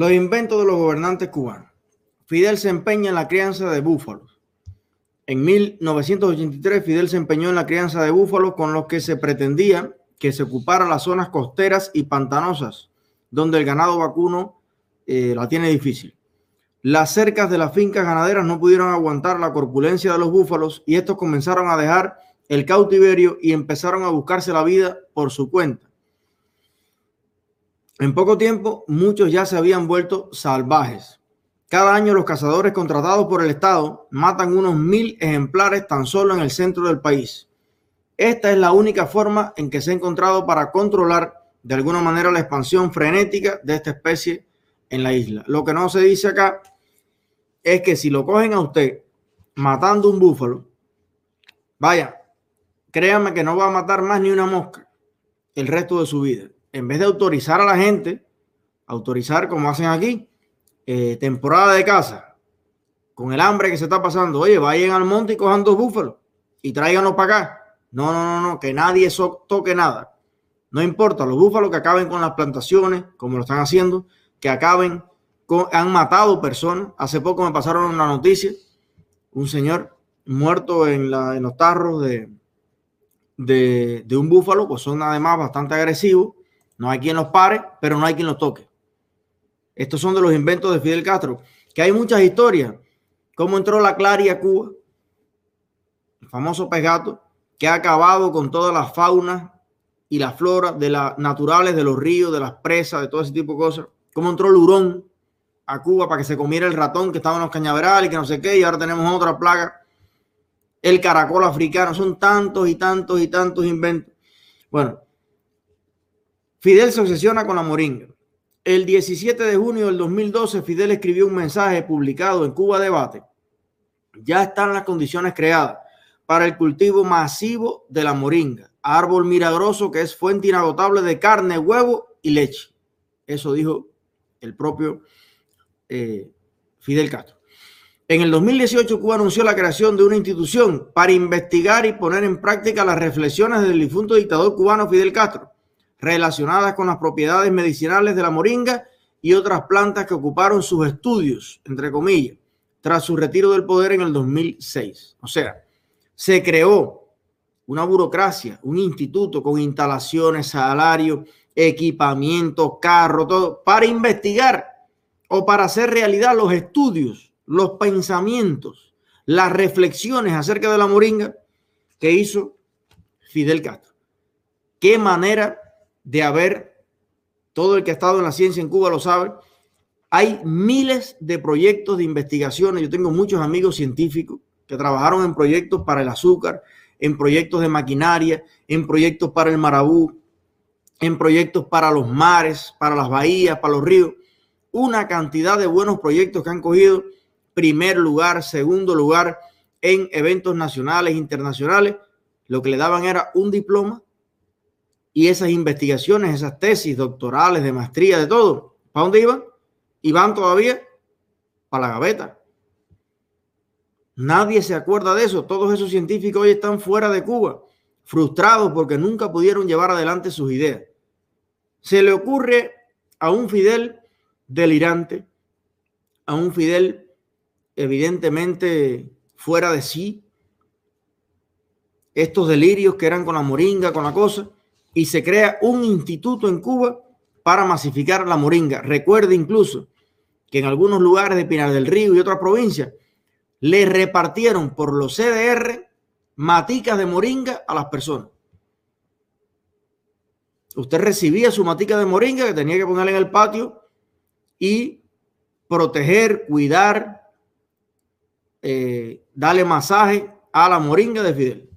Los inventos de los gobernantes cubanos. Fidel se empeña en la crianza de búfalos. En 1983, Fidel se empeñó en la crianza de búfalos con los que se pretendía que se ocupara las zonas costeras y pantanosas, donde el ganado vacuno eh, la tiene difícil. Las cercas de las fincas ganaderas no pudieron aguantar la corpulencia de los búfalos y estos comenzaron a dejar el cautiverio y empezaron a buscarse la vida por su cuenta. En poco tiempo, muchos ya se habían vuelto salvajes. Cada año los cazadores contratados por el Estado matan unos mil ejemplares tan solo en el centro del país. Esta es la única forma en que se ha encontrado para controlar de alguna manera la expansión frenética de esta especie en la isla. Lo que no se dice acá es que si lo cogen a usted matando un búfalo, vaya, créanme que no va a matar más ni una mosca el resto de su vida. En vez de autorizar a la gente, autorizar como hacen aquí, eh, temporada de caza, con el hambre que se está pasando, oye, vayan al monte y cojan dos búfalos y tráiganlos para acá no, no, no, no, que nadie toque nada. No importa, los búfalos que acaben con las plantaciones, como lo están haciendo, que acaben con, han matado personas. Hace poco me pasaron una noticia, un señor muerto en, la, los tarros de, de, de un búfalo, pues son además bastante agresivos. No hay quien los pare, pero no hay quien los toque. Estos son de los inventos de Fidel Castro, que hay muchas historias. Cómo entró la Claria a Cuba, el famoso pegato, que ha acabado con toda la fauna y la flora de las naturales de los ríos, de las presas, de todo ese tipo de cosas. Cómo entró el hurón a Cuba para que se comiera el ratón que estaba en los cañaverales y que no sé qué, y ahora tenemos otra plaga. El caracol africano, son tantos y tantos y tantos inventos. Bueno, Fidel se obsesiona con la moringa. El 17 de junio del 2012, Fidel escribió un mensaje publicado en Cuba Debate. Ya están las condiciones creadas para el cultivo masivo de la moringa, árbol milagroso que es fuente inagotable de carne, huevo y leche. Eso dijo el propio eh, Fidel Castro. En el 2018, Cuba anunció la creación de una institución para investigar y poner en práctica las reflexiones del difunto dictador cubano Fidel Castro, relacionadas con las propiedades medicinales de la moringa y otras plantas que ocuparon sus estudios, entre comillas, tras su retiro del poder en el 2006. O sea, se creó una burocracia, un instituto con instalaciones, salarios, equipamiento, carro, todo, para investigar o para hacer realidad los estudios, los pensamientos, las reflexiones acerca de la moringa que hizo Fidel Castro. Qué manera de haber, todo el que ha estado en la ciencia en Cuba lo sabe, hay miles de proyectos de investigaciones. Yo tengo muchos amigos científicos que trabajaron en proyectos para el azúcar, en proyectos de maquinaria, en proyectos para el marabú, en proyectos para los mares, para las bahías, para los ríos. Una cantidad de buenos proyectos que han cogido primer lugar, segundo lugar en eventos nacionales, internacionales. Lo que le daban era un diploma y esas investigaciones, esas tesis doctorales, de maestría, de todo. ¿Para dónde iban? Iban todavía para la gaveta. Nadie se acuerda de eso. Todos esos científicos hoy están fuera de Cuba, frustrados porque nunca pudieron llevar adelante sus ideas. Se le ocurre a un Fidel delirante, a un Fidel evidentemente fuera de sí, estos delirios que eran con la moringa, con la cosa, y se crea un instituto en Cuba para masificar la moringa. Recuerde incluso que en algunos lugares de Pinar del Río y otras provincias le repartieron por los CDR maticas de moringa a las personas. Usted recibía su matica de moringa que tenía que ponerla en el patio y proteger, cuidar, eh, darle masaje a la moringa de Fidel.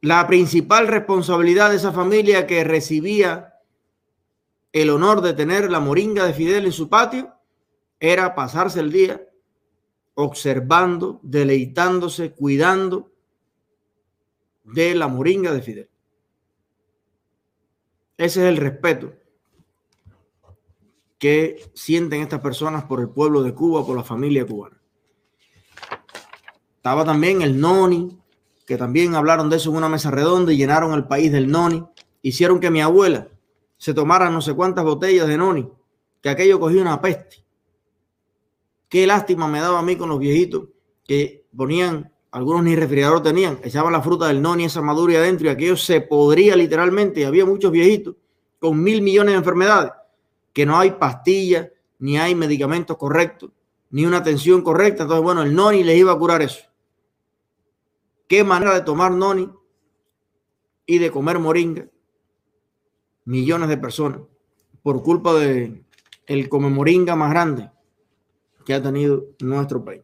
La principal responsabilidad de esa familia que recibía el honor de tener la moringa de Fidel en su patio era pasarse el día observando, deleitándose, cuidando de la moringa de Fidel. Ese es el respeto que sienten estas personas por el pueblo de Cuba, por la familia cubana. Estaba también el Noni, que también hablaron de eso en una mesa redonda y llenaron el país del Noni. Hicieron que mi abuela se tomaran no sé cuántas botellas de noni, que aquello cogía una peste. Qué lástima me daba a mí con los viejitos que ponían, algunos ni refrigerador tenían, echaban la fruta del noni, esa madura adentro y aquello se podría literalmente. Y había muchos viejitos con mil millones de enfermedades, que no hay pastillas, ni hay medicamentos correctos, ni una atención correcta. Entonces, bueno, el noni les iba a curar eso. Qué manera de tomar noni y de comer moringa. Millones de personas por culpa de el come moringa más grande que ha tenido nuestro país.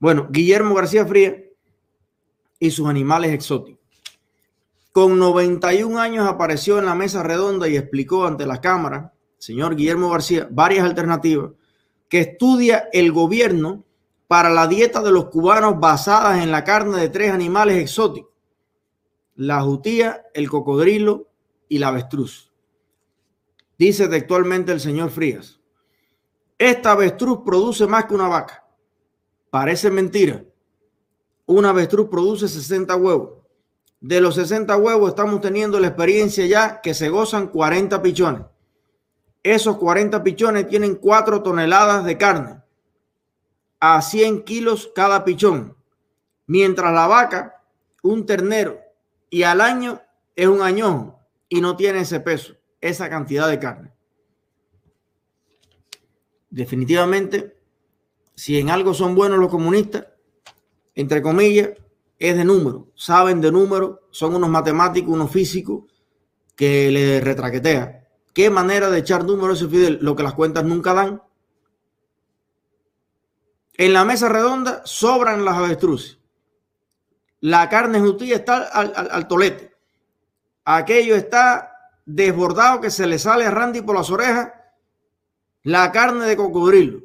Bueno, Guillermo García Fría y sus animales exóticos. Con 91 años apareció en la mesa redonda y explicó ante la Cámara, señor Guillermo García, varias alternativas que estudia el gobierno para la dieta de los cubanos basadas en la carne de tres animales exóticos, la jutía, el cocodrilo y la avestruz. Dice textualmente el señor Frías, esta avestruz produce más que una vaca. Parece mentira. Una avestruz produce 60 huevos. De los 60 huevos estamos teniendo la experiencia ya que se gozan 40 pichones. Esos 40 pichones tienen 4 toneladas de carne a 100 kilos cada pichón. Mientras la vaca, un ternero y al año es un añojo y no tiene ese peso, esa cantidad de carne definitivamente, si en algo son buenos los comunistas, entre comillas, es de número, saben de número, son unos matemáticos, unos físicos que le retraquetea. ¿Qué manera de echar números ese Fidel? Lo que las cuentas nunca dan. En la mesa redonda sobran las avestruces. La carne jutía está al, al tolete. Aquello está desbordado que se le sale a Randy por las orejas la carne de cocodrilo.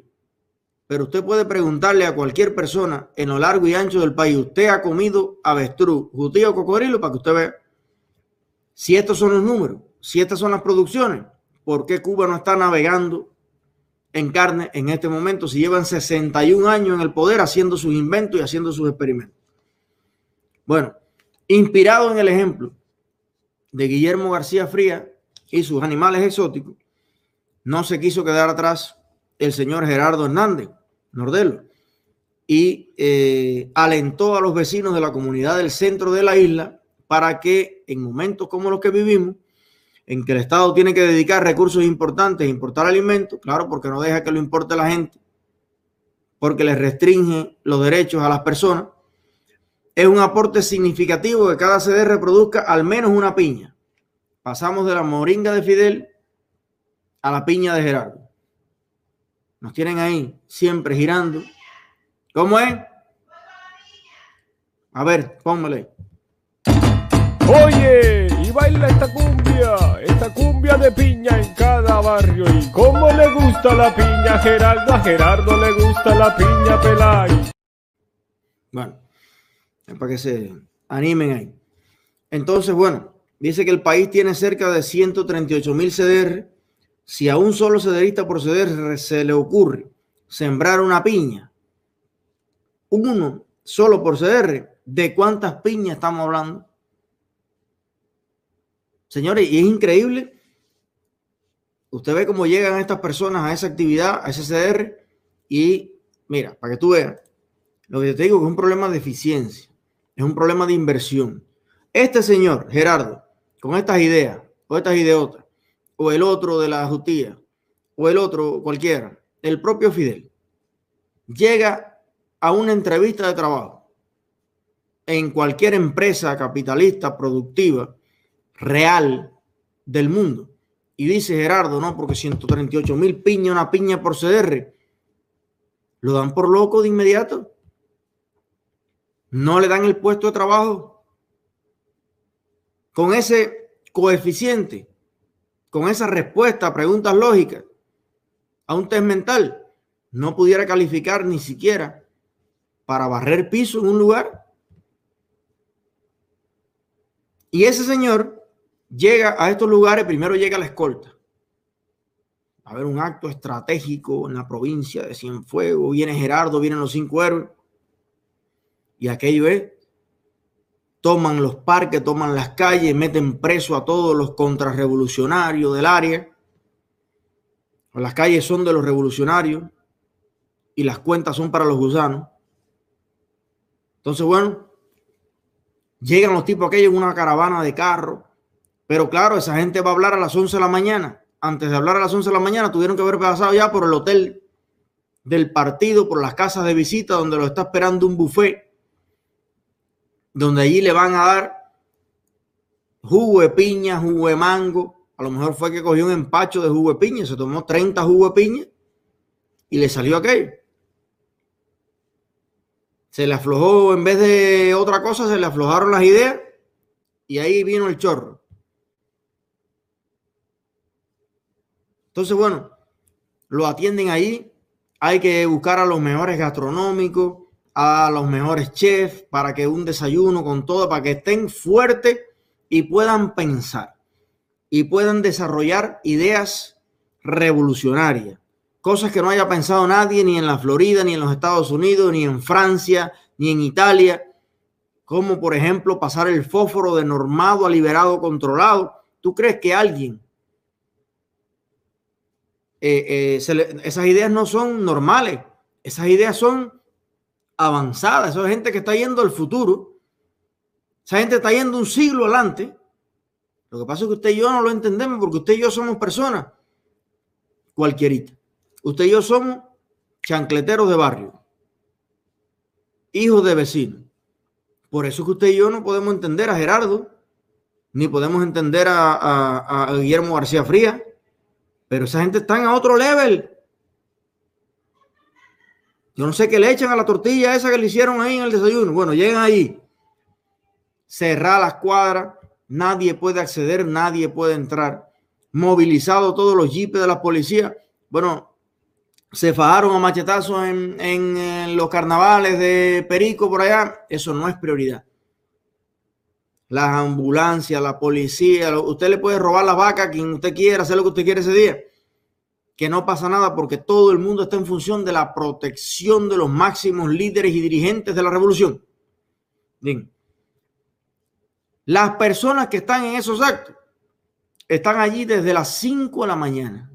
Pero usted puede preguntarle a cualquier persona en lo largo y ancho del país, ¿usted ha comido avestruz, jutío o cocodrilo? Para que usted vea si estos son los números, si estas son las producciones, ¿por qué Cuba no está navegando en carne en este momento si llevan 61 años en el poder haciendo sus inventos y haciendo sus experimentos? Bueno, inspirado en el ejemplo de Guillermo García Fría y sus animales exóticos, no se quiso quedar atrás el señor Gerardo Hernández Nordelo y eh, alentó a los vecinos de la comunidad del centro de la isla para que en momentos como los que vivimos, en que el Estado tiene que dedicar recursos importantes importar alimentos, claro, porque no deja que lo importe la gente, porque les restringe los derechos a las personas, es un aporte significativo que cada CD reproduzca al menos una piña. Pasamos de la moringa de Fidel a la piña de Gerardo. Nos tienen ahí siempre girando. ¿Cómo es? A ver, póngale. Oye, y baila esta cumbia, esta cumbia de piña en cada barrio. ¿Y cómo le gusta la piña a Gerardo? A Gerardo le gusta la piña Pelay. Bueno, es para que se animen ahí. Entonces, bueno, dice que el país tiene cerca de 138 mil CDR si a un solo cederista por ceder se le ocurre sembrar una piña, uno solo por CDR, ¿de cuántas piñas estamos hablando? Señores, y es increíble. Usted ve cómo llegan estas personas a esa actividad, a ese CDR, y mira, para que tú veas, lo que te digo es un problema de eficiencia, es un problema de inversión. Este señor, Gerardo, con estas ideas o estas ideotas, o el otro de la justicia, o el otro cualquiera, el propio Fidel, llega a una entrevista de trabajo en cualquier empresa capitalista, productiva, real del mundo, y dice Gerardo, no, porque 138 mil piña, una piña por CDR, lo dan por loco de inmediato. No le dan el puesto de trabajo. Con ese coeficiente con esa respuesta a preguntas lógicas a un test mental, no pudiera calificar ni siquiera para barrer piso en un lugar. Y ese señor llega a estos lugares, primero llega la escolta. A ver un acto estratégico en la provincia de Cienfuegos, viene Gerardo, vienen los cinco héroes. Y aquello es toman los parques, toman las calles, meten preso a todos los contrarrevolucionarios del área. Las calles son de los revolucionarios y las cuentas son para los gusanos. Entonces, bueno, llegan los tipos aquellos en una caravana de carro, pero claro, esa gente va a hablar a las 11 de la mañana. Antes de hablar a las 11 de la mañana, tuvieron que haber pasado ya por el hotel del partido, por las casas de visita, donde lo está esperando un buffet, donde allí le van a dar jugo de piña, jugo de mango. A lo mejor fue que cogió un empacho de jugo de piña, se tomó 30 jugo de piña y le salió aquello. Se le aflojó, en vez de otra cosa, se le aflojaron las ideas y ahí vino el chorro. Entonces, bueno, lo atienden ahí. Hay que buscar a los mejores gastronómicos, a los mejores chefs para que un desayuno con todo, para que estén fuertes y puedan pensar y puedan desarrollar ideas revolucionarias cosas que no haya pensado nadie ni en la Florida, ni en los Estados Unidos, ni en Francia, ni en Italia, como por ejemplo pasar el fósforo de normado a liberado controlado. ¿Tú crees que alguien, eh, eh, esas ideas no son normales, esas ideas son avanzadas, esa gente que está yendo al futuro, esa gente está yendo un siglo adelante. Lo que pasa es que usted y yo no lo entendemos porque usted y yo somos personas cualquierita. Usted y yo somos chancleteros de barrio, hijos de vecinos. Por eso es que usted y yo no podemos entender a Gerardo, ni podemos entender a, Guillermo García Fría, pero esa gente está a otro level. Yo no sé qué le echan a la tortilla esa que le hicieron ahí en el desayuno. Bueno, llegan ahí, cerrar las cuadras, nadie puede acceder, nadie puede entrar. Movilizado todos los jeeps de la policía. Bueno, se fajaron a machetazos en, los carnavales de Perico por allá, eso no es prioridad. Las ambulancias, la policía, usted le puede robar la vaca a quien usted quiera, hacer lo que usted quiere ese día. Que no pasa nada porque todo el mundo está en función de la protección de los máximos líderes y dirigentes de la revolución. Bien. Las personas que están en esos actos están allí desde las 5 de la mañana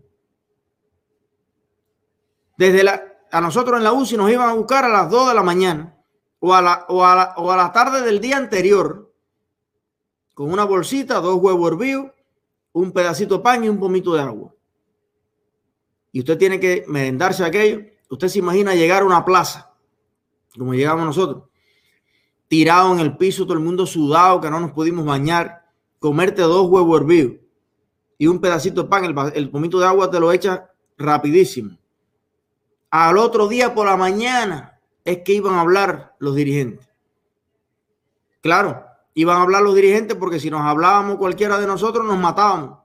desde la, a nosotros en la UCI nos iban a buscar a las 2 de la mañana o a la, o a la, o a la tarde del día anterior con una bolsita, dos huevos hervidos, un pedacito de pan y un pomito de agua. Y usted tiene que merendarse aquello. Usted se imagina llegar a una plaza, como llegamos nosotros, tirado en el piso, todo el mundo sudado, que no nos pudimos bañar, comerte dos huevos hervidos y un pedacito de pan, el, el pomito de agua te lo echa rapidísimo. Al otro día por la mañana es que iban a hablar los dirigentes. Claro, iban a hablar los dirigentes porque si nos hablábamos cualquiera de nosotros nos matábamos.